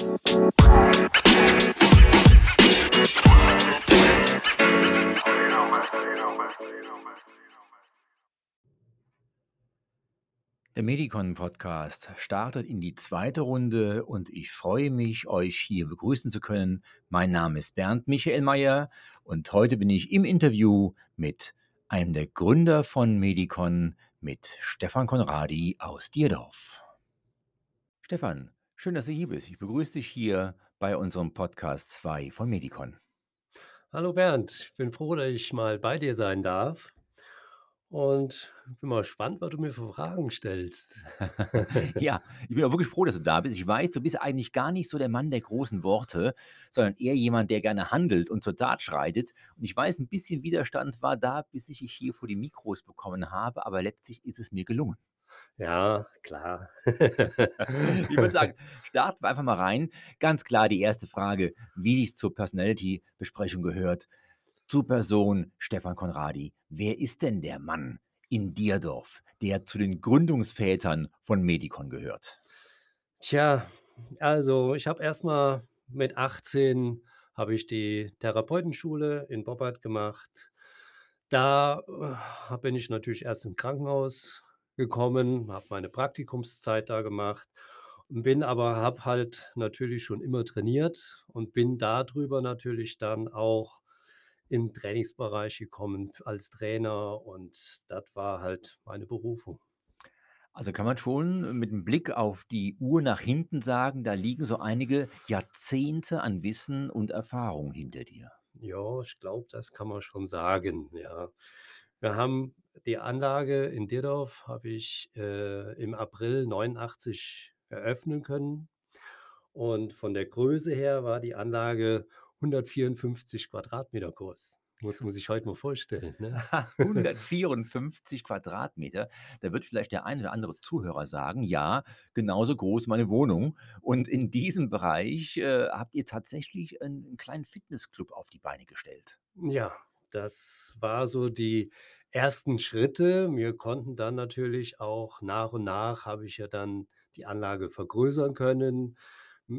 Der Medicon-Podcast startet in die zweite Runde und ich freue mich, euch hier begrüßen zu können. Mein Name ist Bernd Michael Mayer und heute bin ich im Interview mit einem der Gründer von Medicon, mit Stefan Konradi aus Dierdorf. Stefan, schön, dass du hier bist. Ich begrüße dich hier bei unserem Podcast 2 von Medicon. Hallo Bernd, ich bin froh, dass ich mal bei dir sein darf. Und bin mal gespannt, was du mir für Fragen stellst. Ja, ich bin auch wirklich froh, dass du da bist. Ich weiß, du bist eigentlich gar nicht so der Mann der großen Worte, sondern eher jemand, der gerne handelt und zur Tat schreitet. Und ich weiß, ein bisschen Widerstand war da, bis ich dich hier vor die Mikros bekommen habe, aber letztlich ist es mir gelungen. Ja, klar. Ich würde sagen, starten wir einfach mal rein. Ganz klar die erste Frage, wie es zur Personality-Besprechung gehört. Zur Person Stefan Konradi. Wer ist denn der Mann in Dierdorf, der zu den Gründungsvätern von Medicon gehört? Tja, also ich habe erst mal mit 18 habe ich die Therapeutenschule in Boppard gemacht. Da, äh, bin ich natürlich erst ins Krankenhaus gekommen, habe meine Praktikumszeit da gemacht und bin aber habe halt natürlich schon immer trainiert und bin darüber natürlich dann auch in Trainingsbereich gekommen als Trainer und das war halt meine Berufung. Also kann man schon mit einem Blick auf die Uhr nach hinten sagen, da liegen so einige Jahrzehnte an Wissen und Erfahrung hinter dir. Ja, ich glaube, das kann man schon sagen, ja. Wir haben die Anlage in Dierdorf habe ich, äh, im April 89 eröffnen können und von der Größe her war die Anlage 154 Quadratmeter groß. Muss man sich heute mal vorstellen, ne? 154 Quadratmeter. Da wird vielleicht der ein oder andere Zuhörer sagen, ja, genauso groß meine Wohnung. Und in diesem Bereich äh, habt ihr tatsächlich einen kleinen Fitnessclub auf die Beine gestellt. Ja, das war so die ersten Schritte. Wir konnten dann natürlich auch nach und nach habe ich ja dann die Anlage vergrößern können,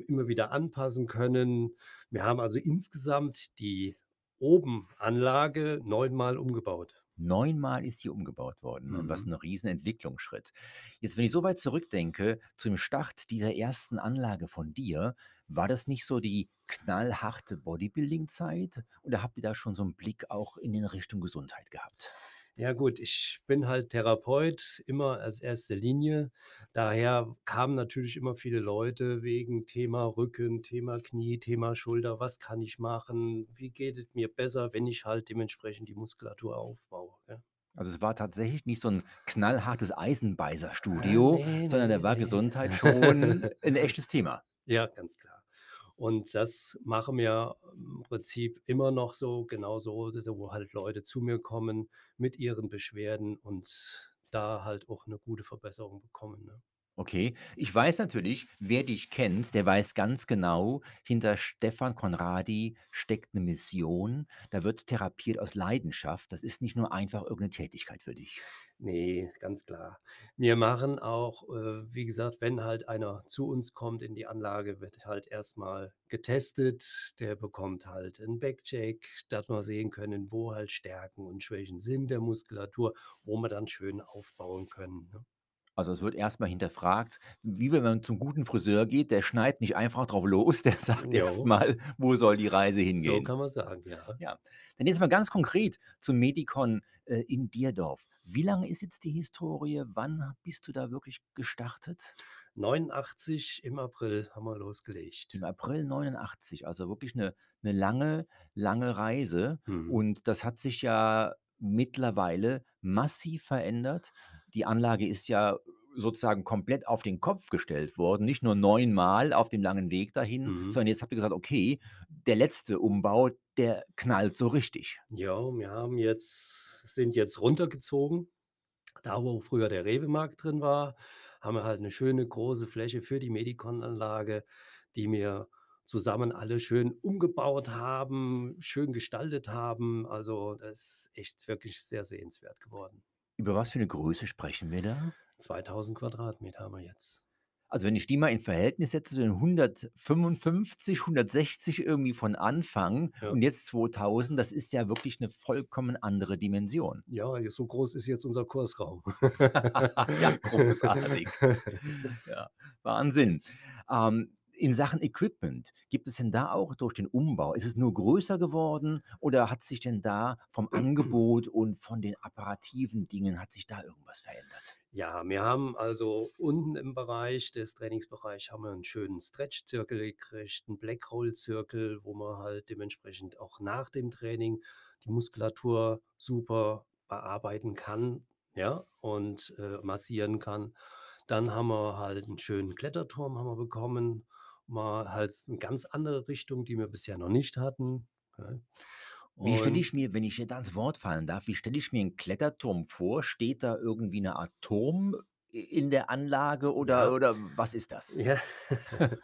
immer wieder anpassen können. Wir haben also insgesamt die oben Anlage neunmal umgebaut. Neunmal ist die umgebaut worden und was Mhm. ein riesen Entwicklungsschritt. Jetzt, wenn ich so weit zurückdenke zu dem Start dieser ersten Anlage von dir, war das nicht so die knallharte Bodybuilding-Zeit oder habt ihr da schon so einen Blick auch in in Richtung Gesundheit gehabt? Ja gut, ich bin halt Therapeut, immer als erste Linie. Daher kamen natürlich immer viele Leute wegen Thema Rücken, Thema Knie, Thema Schulter. Was kann ich machen? Wie geht es mir besser, wenn ich halt dementsprechend die Muskulatur aufbaue, ja? Also, es war tatsächlich nicht so ein knallhartes Ah, Eisenbeißer-Studio, ne, sondern da ne, war Gesundheit schon ne. ein echtes Thema. Ja, ganz klar. Und das machen wir im Prinzip immer noch so, genauso, so wo halt Leute zu mir kommen mit ihren Beschwerden und da halt auch 'ne gute Verbesserung bekommen, ne? Okay. Ich weiß natürlich, wer dich kennt, der weiß ganz genau, hinter Stefan Konradi steckt 'ne Mission. Da wird therapiert aus Leidenschaft. Das ist nicht nur einfach irgend 'ne Tätigkeit für dich. Ne, ganz klar. Wir machen auch, äh, wie gesagt, wenn halt einer zu uns kommt in die Anlage, wird halt erst mal getestet. Der bekommt halt 'n Backcheck, dass wir sehen können, wo halt Stärken und Schwächen sind der Muskulatur, wo wir dann schön aufbauen können, ne? Also, es wird erst mal hinterfragt, wie wenn man zum guten Friseur geht, der schneidet nicht einfach drauf los, der sagt erst Jo. mal, wo soll die Reise So hingehen. kann man sagen, ja. Ja. Dann jetzt mal ganz konkret zum Medicon, äh, in Dierdorf. Wie lange ist jetzt die Historie? Wann bist du da wirklich gestartet? 89 im April haben wir losgelegt. Im April 89, also wirklich 'ne 'ne lange, lange Reise Mhm. und das hat sich ja mittlerweile massiv verändert. Die Anlage ist ja sozusagen komplett auf den Kopf gestellt worden, nicht nur neunmal auf dem langen Weg dahin, Mhm. sondern jetzt habt ihr gesagt: „Okay, der letzte Umbau, der knallt so richtig.“ Ja, wir haben jetzt sind jetzt runtergezogen. Da, wo früher der Rewe-Markt drin war, haben wir halt 'ne schöne große Fläche für die Medicon-Anlage, die wir zusammen alle schön umgebaut haben, schön gestaltet haben. Also, das ist echt wirklich sehr sehenswert geworden. Über was für 'ne Größe sprechen wir da? 2000 Quadratmeter haben wir jetzt. Also, wenn ich die mal in Verhältnis setze zu den 155, 160 irgendwie von Anfang Ja. und jetzt 2000, das ist ja wirklich 'ne vollkommen andere Dimension. Ja, so groß ist jetzt unser Kursraum. Ja, großartig. Ja, Wahnsinn. Ähm, in Sachen Equipment, gibt es denn da auch durch den Umbau ist es nur größer geworden oder hat sich denn da vom Angebot und von den apparativen Dingen hat sich da irgendwas verändert? Ja, wir haben also unten im Bereich des Trainingsbereich haben wir 'n schönen Stretch-Zirkel gekriegt, 'n Black-Roll-Zirkel, wo man halt dementsprechend auch nach dem Training die Muskulatur super bearbeiten kann, ja, und, äh, massieren kann. Dann haben wir halt 'n schönen Kletterturm haben wir bekommen, mal halt 'ne ganz andere Richtung, die wir bisher noch nicht hatten, ne? Wie stelle ich mir, wenn ich da ins Wort fallen darf wie stelle ich mir 'n Kletterturm vor? Steht da irgendwie 'ne Art Turm in der Anlage oder Ja. oder was ist das? Ja.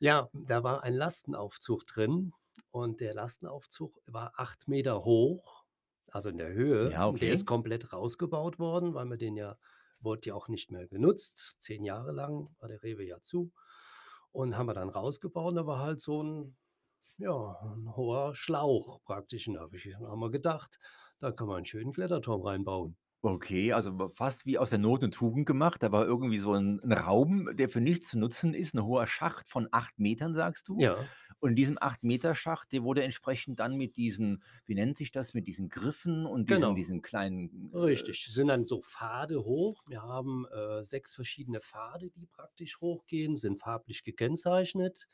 Ja, da war ein Lastenaufzug drin und der Lastenaufzug war 8 m hoch, also in der Höhe. Ja, Und der ist okay. komplett rausgebaut worden, weil wir den ja wurde ja auch nicht mehr genutzt. 10 Jahre lang war der Rewe ja zu und haben wir dann rausgebaut da war halt so 'n ja, 'n hoher Schlauch praktisch. Und da habe ich wir gedacht, da kann man 'n schönen Kletterturm reinbauen. Okay, also fast wie aus der Not 'ne Tugend gemacht. Da war irgendwie so 'n 'n Raum, der für nichts zu nutzen ist, 'n hoher Schacht von 8 m, sagst du. Ja. Und in diesem 8 m Schacht, der wurde entsprechend dann mit diesen wie nennt sich das, mit diesen Griffen und diesen Genau. diesen kleinen, äh Richtig, sind dann so Pfade hoch. Wir haben, äh, 6 verschiedene Pfade, die praktisch hochgehen, sind farblich gekennzeichnet.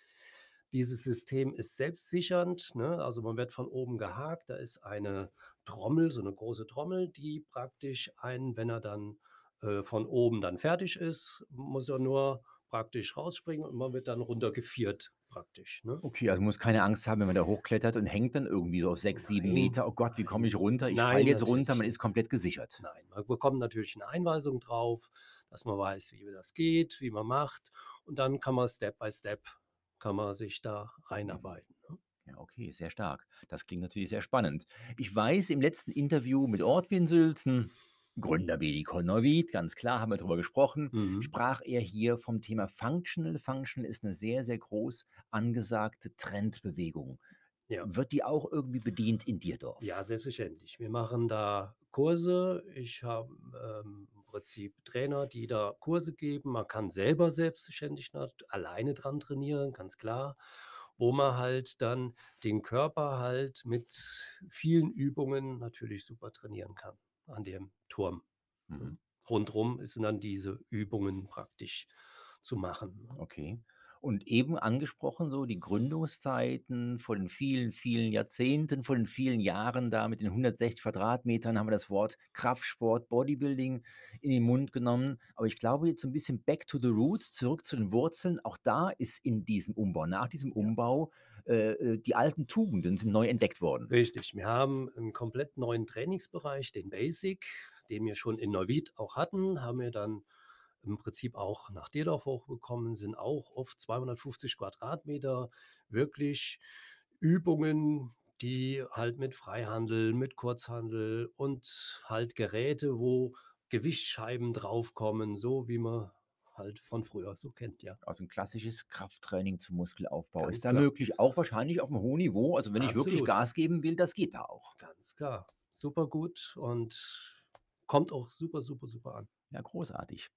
Dieses System ist selbstsichernd, ne? Also, man wird von oben gehakt. Da ist eine Trommel, so 'ne große Trommel, die praktisch einen, wenn er dann, äh, von oben dann fertig ist, muss er nur praktisch rausspringen und man wird dann runtergeviert praktisch, ne? Okay, also, muss keine Angst haben, wenn man da hochklettert und hängt dann irgendwie so auf 6, 7 Nein, Meter. „Oh Gott, wie komme ich runter? Ich falle jetzt runter.“ natürlich Man ist komplett gesichert. Nein, man bekommt natürlich 'ne Einweisung drauf, dass man weiß, wie das geht, wie man macht. Und dann kann man Step by Step kann man sich da Mhm. reinarbeiten? Ja, okay, sehr stark. Das klingt natürlich sehr spannend. Ich weiß, im letzten Interview mit Ortwin Sülzen, Gründer Medicon Neuwied, ganz klar, haben wir drüber gesprochen, Mhm. sprach er hier vom Thema Functional. Functional ist 'ne sehr, sehr groß angesagte Trendbewegung. Ja. Wird die auch irgendwie bedient in Dierdorf? Ja, selbstverständlich. Wir machen da Kurse. Ich habe, ähm, im Prinzip Trainer, die da Kurse geben. Man kann selber selbstständig alleine dran trainieren, ganz klar, wo man halt dann den Körper halt mit vielen Übungen natürlich super trainieren kann an dem Turm? Mhm. Rundrum sind dann diese Übungen praktisch zu machen, ne? Okay. Und eben angesprochen so die Gründungszeiten vor den vielen, vielen Jahrzehnten, vor den vielen Jahren da mit den 160 Quadratmetern haben wir das Wort Kraftsport, Bodybuilding in den Mund genommen. Aber ich glaube jetzt so 'n bisschen back to the roots, zurück zu den Wurzeln. Auch da ist in diesem Umbau nach diesem. Umbau, äh, äh, die alten Tugenden sind neu entdeckt worden. Richtig. Wir haben 'n komplett neuen Trainingsbereich, den Basic, den wir schon in Neuwied auch hatten, haben wir dann im Prinzip auch nach Dierdorf hochbekommen, sind auch auf 250 Quadratmeter wirklich Übungen, die halt mit Freihandel, mit Kurzhandel und halt Geräte, wo Gewichtsscheiben draufkommen, so wie man halt von früher so kennt, ja. Also 'n klassisches Krafttraining zum Muskelaufbau. Ist Ganz da klar. möglich, auch wahrscheinlich auf'm hohen Niveau. Also, wenn ich wirklich Absolut. Gas geben will, das geht da auch. Ganz klar. Supergut und kommt auch super, super, super an. Ja, großartig.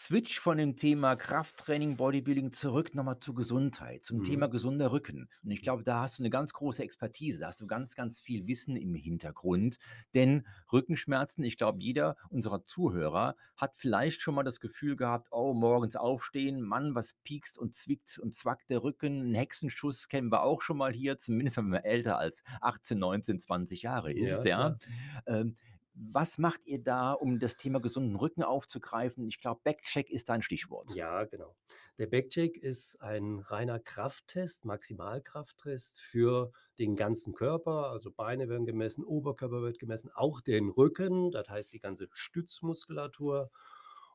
Switch von dem Thema Krafttraining, Bodybuilding zurück noch mal zur Gesundheit, zum Thema Mhm. gesunder Rücken. Und ich glaube, da hast du 'ne ganz große Expertise. Da hast du ganz, ganz viel Wissen im Hintergrund. Denn Rückenschmerzen ich glaube, jeder unserer Zuhörer hat vielleicht schon mal das Gefühl gehabt: „Oh, morgens aufstehen, Mann, was piekst und zwickt und zwackt der Rücken.“ 'N Hexenschuss kennen wir auch schon mal hier, zumindest wenn man älter als 18, 19, 20 Jahre ist, Ja, ja. klar. Ähm, was macht ihr da, um das Thema gesunden Rücken aufzugreifen? Ich glaube, Back-Check ist da 'n Stichwort. Ja, genau. Der Back-Check ist ein reiner Krafttest, Maximalkrafttest für den ganzen Körper. Also, Beine werden gemessen, Oberkörper wird gemessen, auch den Rücken, das heißt die ganze Stützmuskulatur.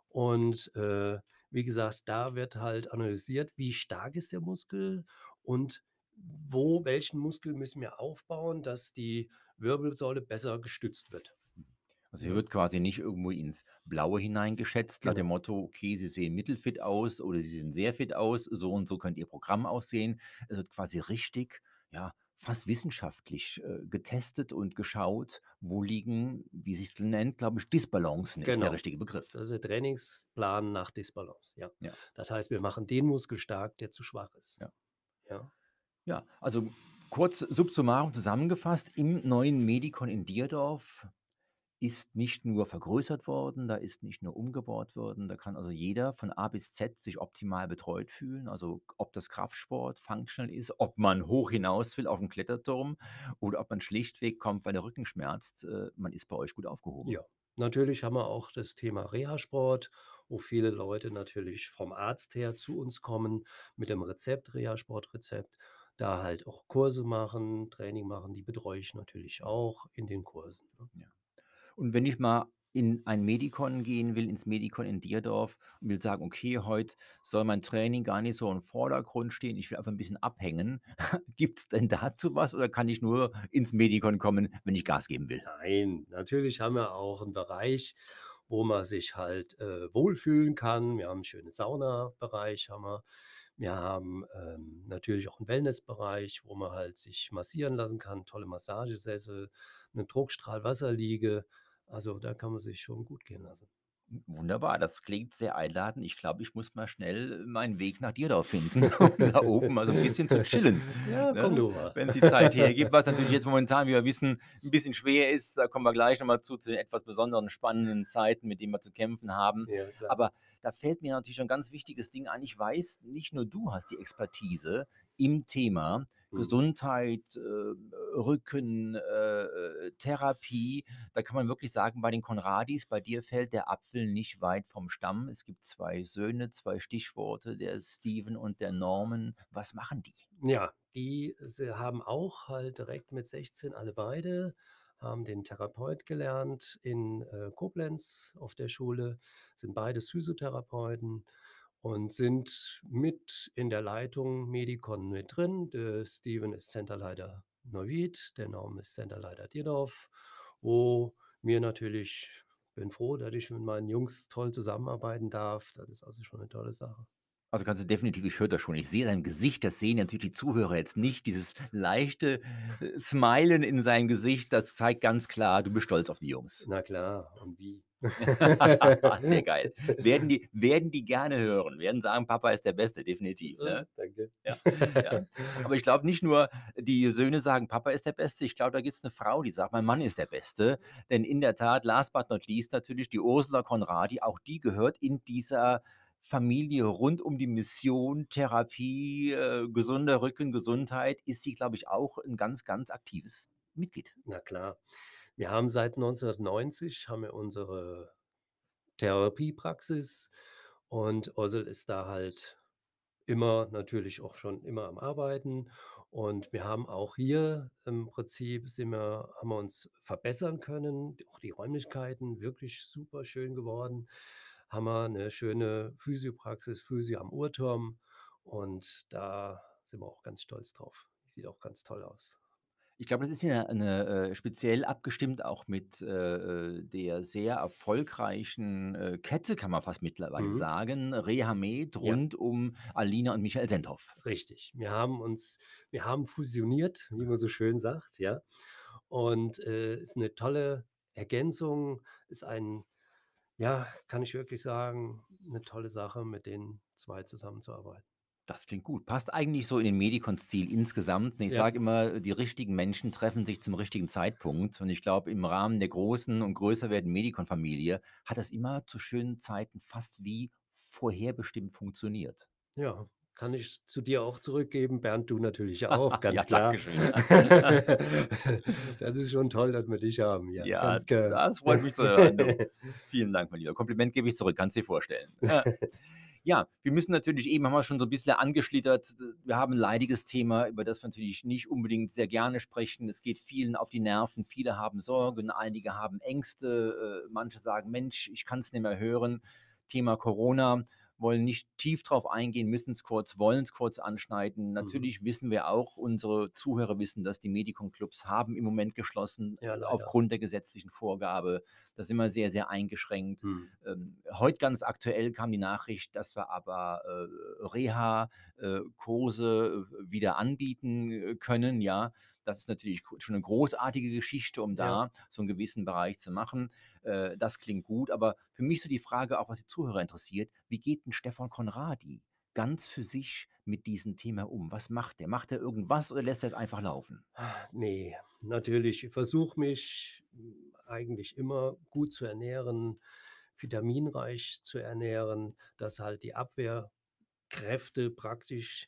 Und, äh, wie gesagt, da wird halt analysiert, wie stark ist der Muskel und wo welchen Muskel müssen wir aufbauen, dass die Wirbelsäule besser gestützt wird. Also hier wird quasi nicht irgendwo ins Blaue hineingeschätzt, nach dem Genau. Motto: „Okay, Sie sehen mittelfit aus oder Sie sehen sehr fit aus, so und so könnte Ihr Programm aussehen.“ Es wird quasi richtig, ja, fast wissenschaftlich, äh, getestet und geschaut, wo liegen, wie sich's nennt, glaube ich, Disbalancen ist der Genau. richtige Begriff. Das ist der Trainingsplan nach Disbalance, ja. Ja. Das heißt, wir machen den Muskel stark, der zu schwach ist. Ja. Ja. Ja, also kurz subsummarum zusammengefasst, im neuen Medikon in Dierdorf ist nicht nur vergrößert worden, da ist nicht nur umgebaut worden, da kann also jeder von A bis Z sich optimal betreut fühlen. Also ob das Kraftsport, Functional ist, ob man hoch hinaus will auf 'n Kletterturm oder ob man schlichtweg kommt, weil der Rücken schmerzt, äh, man ist bei euch gut aufgehoben. Ja, natürlich haben wir auch das Thema Reha-Sport, wo viele Leute natürlich vom Arzt her zu uns kommen mit dem Rezept, Reha-Sport-Rezept, da halt auch Kurse machen, Training machen, die betreue ich natürlich auch in den Kursen, ne? Ja. Und wenn ich mal in ein Medikon gehen will, ins Medikon in Dierdorf und will sagen: „Okay, heut soll mein Training gar nicht so im Vordergrund stehen, ich will einfach 'n bisschen abhängen.“ Gibt's denn dazu was oder kann ich nur ins Medikon kommen, wenn ich Gas geben will? Nein, natürlich haben wir auch 'n Bereich, wo man sich halt, äh, wohlfühlen kann. Wir haben 'n schönen Saunabereich haben wir. Wir haben, ähm, natürlich auch 'n Wellnessbereich, wo man halt sich massieren lassen kann, tolle Massagesessel, 'ne Druckstrahlwasserliege. Also, da kann man sich schon gut gehen lassen. Wunderbar, das klingt sehr einladend. Ich glaube, ich muss mal schnell meinen Weg nach Dierdorf finden, um da oben mal so 'n bisschen zu chillen, Ja, komm ne, du mal. wenn's die Zeit hergibt, was natürlich jetzt momentan, wie wir wissen, 'n bisschen schwer ist. Da kommen wir gleich noch mal zu, zu den etwas besonderen spannenden Zeiten, mit denen wir zu kämpfen haben. Ja. Aber da fällt mir natürlich schon 'n ganz wichtiges Ding ein. Ich weiß, nicht nur du hast die Expertise im Thema Mhm. Gesundheit, äh, Rücken, äh, äh, Therapie. Da kann man wirklich sagen, bei den Konradis, bei dir fällt der Apfel nicht weit vom Stamm. Es gibt 2 Söhne, 2 Stichworte, der Steven und der Norman. Was machen die? Ja, die haben auch halt direkt mit 16 alle beide haben den Therapeut gelernt in, äh, Koblenz auf der Schule, sind beides Physiotherapeuten und sind mit in der Leitung Medikon mit drin. Der Steven ist Centerleiter Neuwied, der Norman ist Centerleiter Dierdorf, wo mir natürlich bin froh, dass ich mit meinen Jungs toll zusammenarbeiten darf. Das ist also schon 'ne tolle Sache. Also, kannst du definitiv ich höre das schon. Ich sehe dein Gesicht, das sehen natürlich die Zuhörer jetzt nicht, dieses leichte, äh, Smilen in seinem Gesicht, das zeigt ganz klar, du bist stolz auf die Jungs. Na klar, und wie? Sehr geil. Werden die werden die gerne hören, werden sagen: „Papa ist der Beste“, definitiv, ne? danke. Ja, ja. Aber ich glaube nicht nur, die Söhne sagen: „Papa ist der Beste“, ich glaube, da gibt's 'ne Frau, die sagt: „Mein Mann ist der Beste.“ Denn in der Tat, last but not least natürlich die Ursula Conradi, auch die gehört in dieser Familie rund um die Mission Therapie, äh, gesunder Rücken, Gesundheit ist sie, glaube ich, auch 'n ganz, ganz aktives Mitglied. Na klar. Wir haben seit 1990 haben wir unsere Therapiepraxis und Ursel ist da halt immer natürlich auch schon immer am Arbeiten. Und wir haben auch hier im Prinzip sind wir haben wir uns verbessern können, auch die Räumlichkeiten wirklich superschön geworden. Haben wir 'ne schöne Physiopraxis, Physio am Uhrturm und da sind wir auch ganz stolz drauf. Sieht auch ganz toll aus. Ich glaube, das ist ja 'ne äh, speziell abgestimmt auch mit, äh, äh, der sehr erfolgreichen, äh, Kette, kann man fast mittlerweile Mhm. sagen, Reha-Med Ja. rund um Alina und Michael Sendhoff. Richtig. Wir haben uns wir haben fusioniert, wie man so schön sagt, ja. Und, äh, ist 'ne tolle Ergänzung, ist ein ja, kann ich wirklich sagen, 'ne tolle Sache, mit den 2 zusammenzuarbeiten. Das klingt gut. Passt eigentlich so in den Medikon-Stil insgesamt. Ich Ja. sage immer, die richtigen Menschen treffen sich zum richtigen Zeitpunkt. Und ich glaube, im Rahmen der großen und größer werdenden Medikon-Familie hat das immer zu schönen Zeiten fast wie vorherbestimmt funktioniert. Ja, kann ich zu dir auch zurückgeben. Bernd, du natürlich auch, Ja, ganz klar. danke schön. Das ist schon toll, dass wir dich haben, ja, Ja, ganz gern. das freut mich zu hören, du. Vielen Dank, mein Lieber. Kompliment gebe ich zurück, kannst dir vorstellen. Äh, ja, wir müssen natürlich eben haben wir schon so 'n bisschen angeschlittert, wir haben 'n leidiges Thema, über das wir natürlich nicht unbedingt sehr gerne sprechen. Es geht vielen auf die Nerven. Viele haben Sorgen, einige haben Ängste, äh, manche sagen: „Mensch, ich kann's nicht mehr hören.“ Thema Corona. Wollen nicht tief drauf eingehen, müssen es kurz, wollen es kurz anschneiden. Mhm. Natürlich wissen wir auch, unsere Zuhörer wissen, dass die Medicon-Clubs haben im Moment geschlossen, Ja, aufgrund der gesetzlichen Vorgabe. Da sind wir sehr, sehr eingeschränkt. Mhm. Ähm, heute ganz aktuell kam die Nachricht, dass wir aber äh, Reha-Kurse äh, wieder anbieten äh, können. Ja, das ist natürlich schon eine großartige Geschichte, um da Ja. so einen gewissen Bereich zu machen. Äh, das klingt gut, aber für mich so die Frage, auch was die Zuhörer interessiert, wie geht denn Stefan Konradi ganz für sich mit diesem Thema um? Was macht er? Macht er irgendwas oder lässt er es einfach laufen? Ne, natürlich. Ich versuche mich, hm, eigentlich immer gut zu ernähren, vitaminreich zu ernähren, dass halt die Abwehrkräfte praktisch,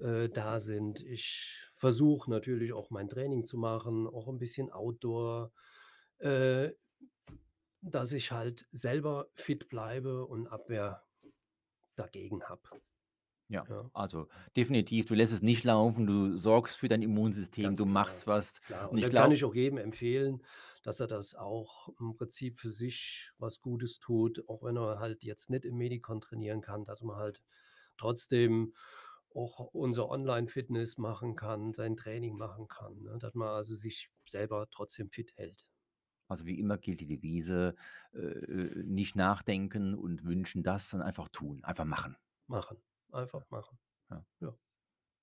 äh, da sind. Ich versuche natürlich auch mein Training zu machen, auch 'n bisschen Outdoor, äh, dass ich halt selber fit bleibe und Abwehr dagegen habe. Ja, Ja. also definitiv, du lässt es nicht laufen, du sorgst für dein Immunsystem, Ganz du genau. machst was. Klar, Und und ich kann ich auch jedem empfehlen, dass er das auch im Prinzip für sich was Gutes tut, auch wenn er halt jetzt nicht im Medicon trainieren kann, dass man halt trotzdem auch unser Online-Fitness machen kann, sein Training machen kann, ne? Dass man also sich selber trotzdem fit hält. Also wie immer gilt die Devise, äh, äh, nicht nachdenken und wünschen das, sondern einfach tun, einfach machen. Machen, einfach machen. Ja. Ja.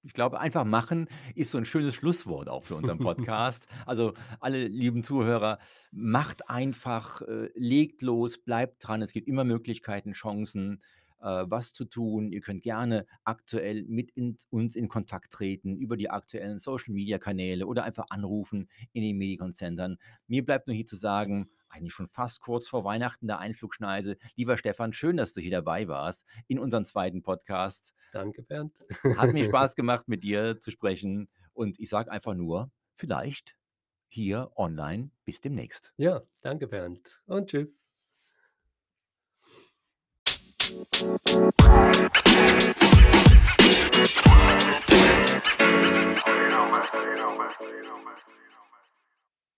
Ich glaube, einfach machen ist so 'n schönes Schlusswort auch für unseren Podcast. Also, alle lieben Zuhörer, macht einfach, äh, legt los, bleibt dran. Es gibt immer Möglichkeiten, Chancen, was zu tun. Ihr könnt gerne aktuell mit in uns in Kontakt treten über die aktuellen Social-Media-Kanäle oder einfach anrufen in den Medicon-Centern. Mir bleibt nur hier zu sagen, eigentlich schon fast kurz vor Weihnachten der Einflugschneise. Lieber Stefan, schön, dass du hier dabei warst in unserem 2. Podcast. Danke, Bernd. Hat mir Spaß gemacht, mit dir zu sprechen und ich sage einfach nur, vielleicht hier online bis demnächst. Ja, danke, Bernd und tschüss. You know, man. You.